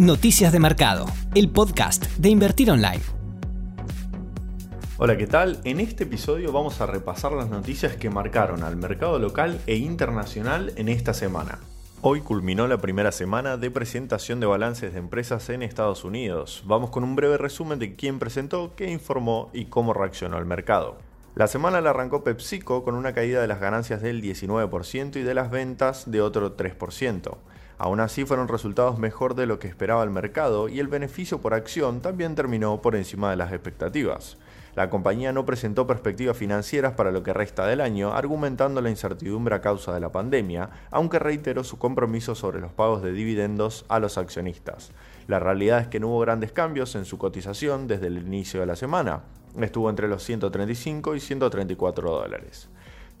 Noticias de Mercado, el podcast de Invertir Online. Hola, ¿qué tal? En este episodio vamos a repasar las noticias que marcaron al mercado local e internacional en esta semana. Hoy culminó la primera semana de presentación de balances de empresas en Estados Unidos. Vamos con un breve resumen de quién presentó, qué informó y cómo reaccionó el mercado. La semana la arrancó PepsiCo con una caída de las ganancias del 19% y de las ventas de otro 3%. Aún así fueron resultados mejor de lo que esperaba el mercado y el beneficio por acción también terminó por encima de las expectativas. La compañía no presentó perspectivas financieras para lo que resta del año, argumentando la incertidumbre a causa de la pandemia, aunque reiteró su compromiso sobre los pagos de dividendos a los accionistas. La realidad es que no hubo grandes cambios en su cotización desde el inicio de la semana. Estuvo entre los 135 y 134 dólares.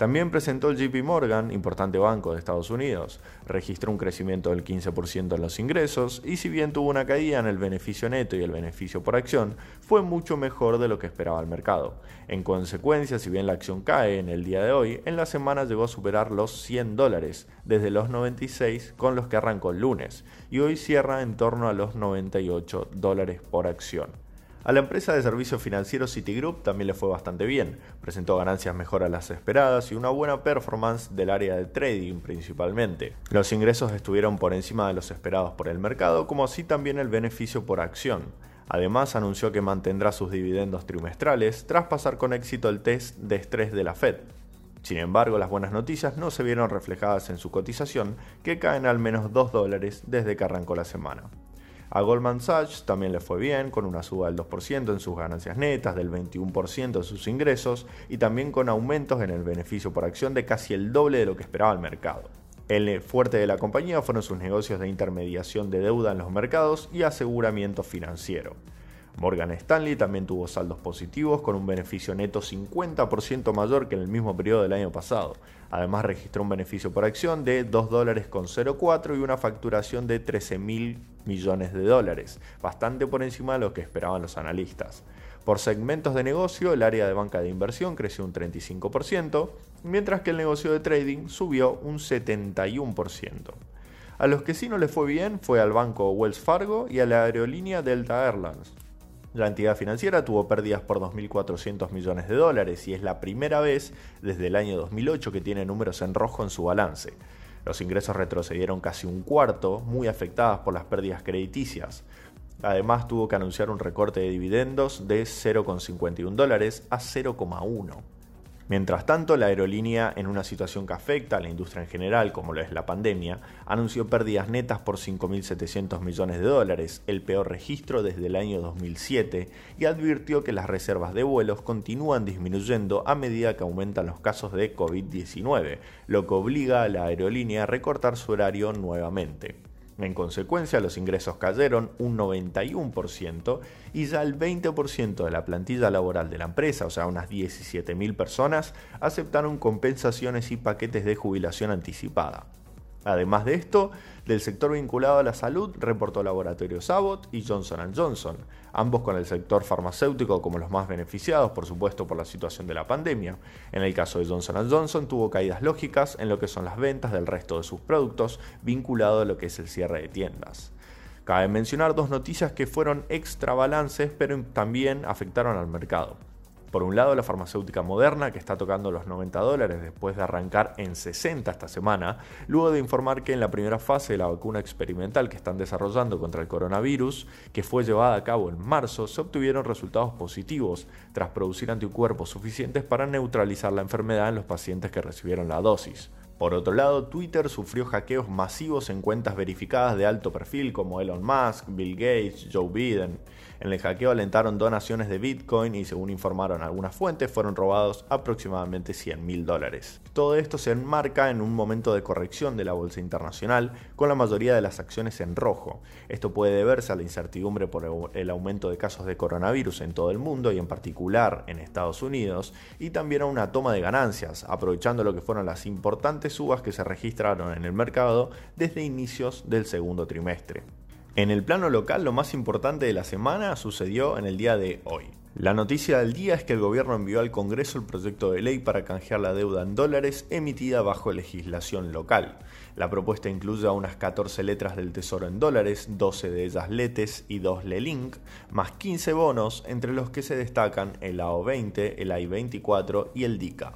También presentó el JP Morgan, importante banco de Estados Unidos. Registró un crecimiento del 15% en los ingresos y si bien tuvo una caída en el beneficio neto y el beneficio por acción, fue mucho mejor de lo que esperaba el mercado. En consecuencia, si bien la acción cae en el día de hoy, en la semana llegó a superar los 100 dólares, desde los 96 con los que arrancó el lunes, y hoy cierra en torno a los 98 dólares por acción. A la empresa de servicios financieros Citigroup también le fue bastante bien, presentó ganancias mejor a las esperadas y una buena performance del área de trading principalmente. Los ingresos estuvieron por encima de los esperados por el mercado, como así también el beneficio por acción. Además anunció que mantendrá sus dividendos trimestrales tras pasar con éxito el test de estrés de la Fed. Sin embargo, las buenas noticias no se vieron reflejadas en su cotización, que caen al menos 2 dólares desde que arrancó la semana. A Goldman Sachs también le fue bien, con una suba del 2% en sus ganancias netas, del 21% en sus ingresos y también con aumentos en el beneficio por acción de casi el doble de lo que esperaba el mercado. El fuerte de la compañía fueron sus negocios de intermediación de deuda en los mercados y aseguramiento financiero. Morgan Stanley también tuvo saldos positivos con un beneficio neto 50% mayor que en el mismo periodo del año pasado. Además registró un beneficio por acción de 2 dólares con 0,4 y una facturación de 13 mil millones de dólares, bastante por encima de lo que esperaban los analistas. Por segmentos de negocio, el área de banca de inversión creció un 35%, mientras que el negocio de trading subió un 71%. A los que sí no les fue bien fue al banco Wells Fargo y a la aerolínea Delta Airlines. La entidad financiera tuvo pérdidas por 2.400 millones de dólares y es la primera vez desde el año 2008 que tiene números en rojo en su balance. Los ingresos retrocedieron casi un cuarto, muy afectadas por las pérdidas crediticias. Además tuvo que anunciar un recorte de dividendos de 0,51 dólares a 0,1. Mientras tanto, la aerolínea, en una situación que afecta a la industria en general, como lo es la pandemia, anunció pérdidas netas por 5.700 millones de dólares, el peor registro desde el año 2007, y advirtió que las reservas de vuelos continúan disminuyendo a medida que aumentan los casos de COVID-19, lo que obliga a la aerolínea a recortar su horario nuevamente. En consecuencia, los ingresos cayeron un 91% y ya el 20% de la plantilla laboral de la empresa, o sea, unas 17.000 personas, aceptaron compensaciones y paquetes de jubilación anticipada. Además de esto, del sector vinculado a la salud reportó Laboratorios Abbott y Johnson Johnson, ambos con el sector farmacéutico como los más beneficiados, por supuesto, por la situación de la pandemia. En el caso de Johnson Johnson tuvo caídas lógicas en lo que son las ventas del resto de sus productos vinculado a lo que es el cierre de tiendas. Cabe mencionar dos noticias que fueron extra balances, pero también afectaron al mercado. Por un lado, la farmacéutica moderna, que está tocando los 90 dólares después de arrancar en 60 esta semana, luego de informar que en la primera fase de la vacuna experimental que están desarrollando contra el coronavirus, que fue llevada a cabo en marzo, se obtuvieron resultados positivos tras producir anticuerpos suficientes para neutralizar la enfermedad en los pacientes que recibieron la dosis. Por otro lado, Twitter sufrió hackeos masivos en cuentas verificadas de alto perfil como Elon Musk, Bill Gates, Joe Biden. En el hackeo alentaron donaciones de Bitcoin y según informaron algunas fuentes fueron robados aproximadamente 100 mil dólares. Todo esto se enmarca en un momento de corrección de la bolsa internacional con la mayoría de las acciones en rojo. Esto puede deberse a la incertidumbre por el aumento de casos de coronavirus en todo el mundo y en particular en Estados Unidos y también a una toma de ganancias, aprovechando lo que fueron las importantes subas que se registraron en el mercado desde inicios del segundo trimestre. En el plano local, lo más importante de la semana sucedió en el día de hoy. La noticia del día es que el gobierno envió al Congreso el proyecto de ley para canjear la deuda en dólares emitida bajo legislación local. La propuesta incluye a unas 14 letras del Tesoro en dólares, 12 de ellas LETES y 2 LELINK, más 15 bonos, entre los que se destacan el AO20, el AI24 y el DICA.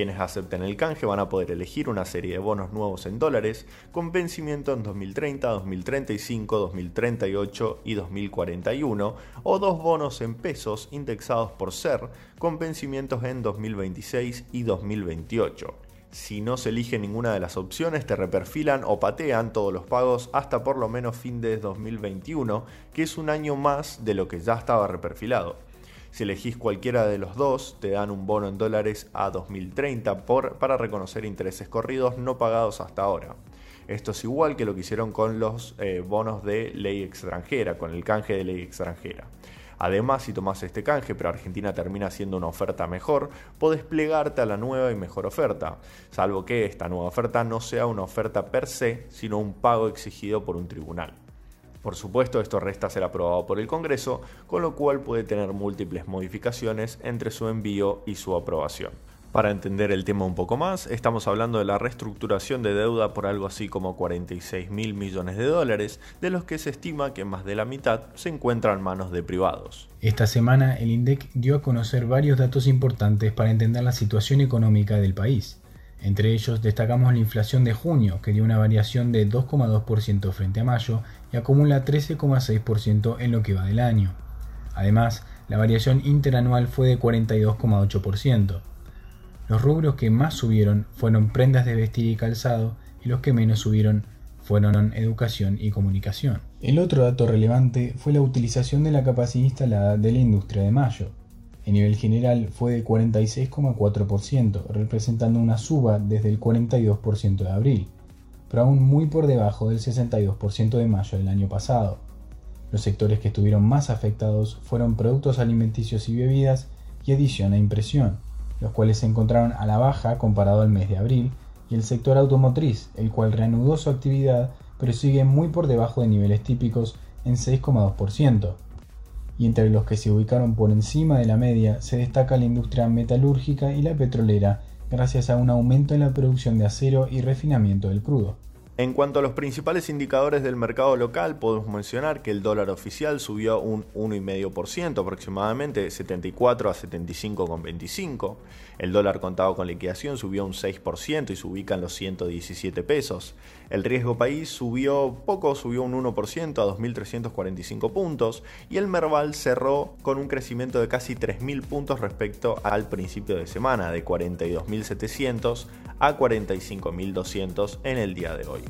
Quienes acepten el canje van a poder elegir una serie de bonos nuevos en dólares con vencimiento en 2030, 2035, 2038 y 2041 o dos bonos en pesos indexados por SER con vencimientos en 2026 y 2028. Si no se elige ninguna de las opciones, te reperfilan o patean todos los pagos hasta por lo menos fin de 2021, que es un año más de lo que ya estaba reperfilado. Si elegís cualquiera de los dos, te dan un bono en dólares a 2030 por, para reconocer intereses corridos no pagados hasta ahora. Esto es igual que lo que hicieron con los eh, bonos de ley extranjera, con el canje de ley extranjera. Además, si tomas este canje, pero Argentina termina siendo una oferta mejor, podés plegarte a la nueva y mejor oferta, salvo que esta nueva oferta no sea una oferta per se, sino un pago exigido por un tribunal. Por supuesto, esto resta ser aprobado por el Congreso, con lo cual puede tener múltiples modificaciones entre su envío y su aprobación. Para entender el tema un poco más, estamos hablando de la reestructuración de deuda por algo así como 46 mil millones de dólares, de los que se estima que más de la mitad se encuentran en manos de privados. Esta semana el INDEC dio a conocer varios datos importantes para entender la situación económica del país. Entre ellos destacamos la inflación de junio, que dio una variación de 2,2% frente a mayo y acumula 13,6% en lo que va del año. Además, la variación interanual fue de 42,8%. Los rubros que más subieron fueron prendas de vestir y calzado y los que menos subieron fueron educación y comunicación. El otro dato relevante fue la utilización de la capacidad instalada de la industria de mayo, en nivel general fue de 46,4%, representando una suba desde el 42% de abril, pero aún muy por debajo del 62% de mayo del año pasado. Los sectores que estuvieron más afectados fueron productos alimenticios y bebidas y edición e impresión, los cuales se encontraron a la baja comparado al mes de abril, y el sector automotriz, el cual reanudó su actividad pero sigue muy por debajo de niveles típicos en 6,2% y entre los que se ubicaron por encima de la media se destaca la industria metalúrgica y la petrolera, gracias a un aumento en la producción de acero y refinamiento del crudo. En cuanto a los principales indicadores del mercado local, podemos mencionar que el dólar oficial subió un 1,5% aproximadamente, de 74 a 75,25. El dólar contado con liquidación subió un 6% y se ubica en los 117 pesos. El riesgo país subió poco, subió un 1% a 2.345 puntos. Y el Merval cerró con un crecimiento de casi 3.000 puntos respecto al principio de semana, de 42.700 a 45.200 en el día de hoy.